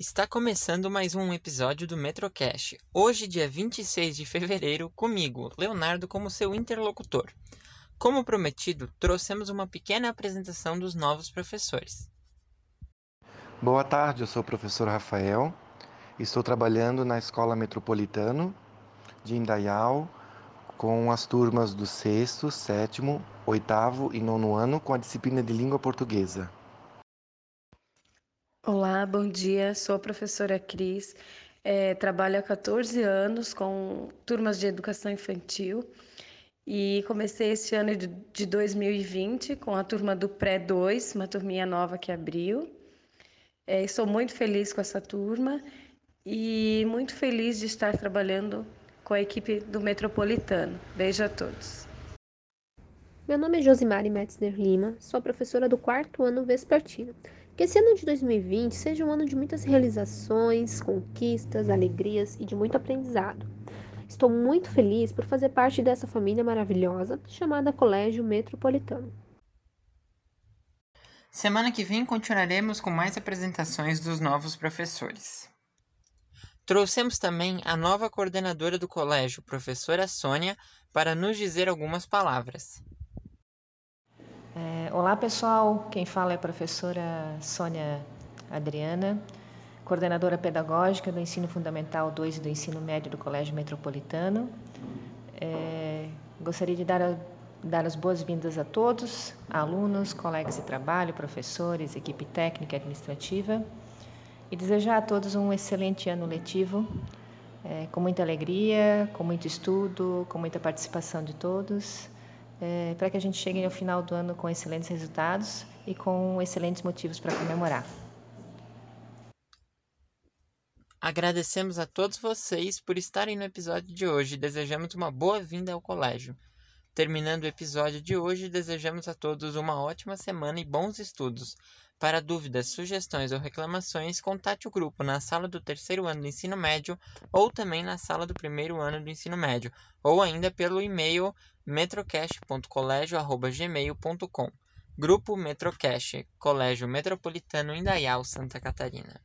Está começando mais um episódio do Metrocast. Hoje, dia 26 de fevereiro, comigo, Leonardo, como seu interlocutor. Como prometido, trouxemos uma pequena apresentação dos novos professores. Boa tarde, eu sou o professor Rafael. Estou trabalhando na Escola Metropolitano de Indaial com as turmas do sexto, sétimo, oitavo e nono ano com a disciplina de língua portuguesa. Olá, bom dia. Sou a professora Cris. É, trabalho há 14 anos com turmas de educação infantil e comecei esse ano de 2020 com a turma do Pré-2, uma turminha nova que abriu. É, estou muito feliz com essa turma e muito feliz de estar trabalhando com a equipe do Metropolitano. Beijo a todos. Meu nome é Josimari Metzner Lima, sou professora do quarto ano vespertino. Que esse ano de 2020 seja um ano de muitas realizações, conquistas, alegrias e de muito aprendizado. Estou muito feliz por fazer parte dessa família maravilhosa chamada Colégio Metropolitano. Semana que vem continuaremos com mais apresentações dos novos professores. Trouxemos também a nova coordenadora do colégio, professora Sônia, para nos dizer algumas palavras. É, olá pessoal, quem fala é a professora Sônia Adriana, coordenadora pedagógica do Ensino Fundamental 2 e do Ensino Médio do Colégio Metropolitano. É, gostaria de dar, a, dar as boas-vindas a todos, alunos, colegas de trabalho, professores, equipe técnica e administrativa, e desejar a todos um excelente ano letivo, é, com muita alegria, com muito estudo, com muita participação de todos é, para que a gente chegue ao final do ano com excelentes resultados e com excelentes motivos para comemorar. Agradecemos a todos vocês por estarem no episódio de hoje e desejamos uma boa-vinda ao colégio. Terminando o episódio de hoje, desejamos a todos uma ótima semana e bons estudos. Para dúvidas, sugestões ou reclamações, contate o grupo na sala do terceiro ano do ensino médio ou também na sala do primeiro ano do ensino médio, ou ainda pelo e-mail metrocast.colégio.gmail.com Grupo Metrocast, Colégio Metropolitano Indaial, Santa Catarina.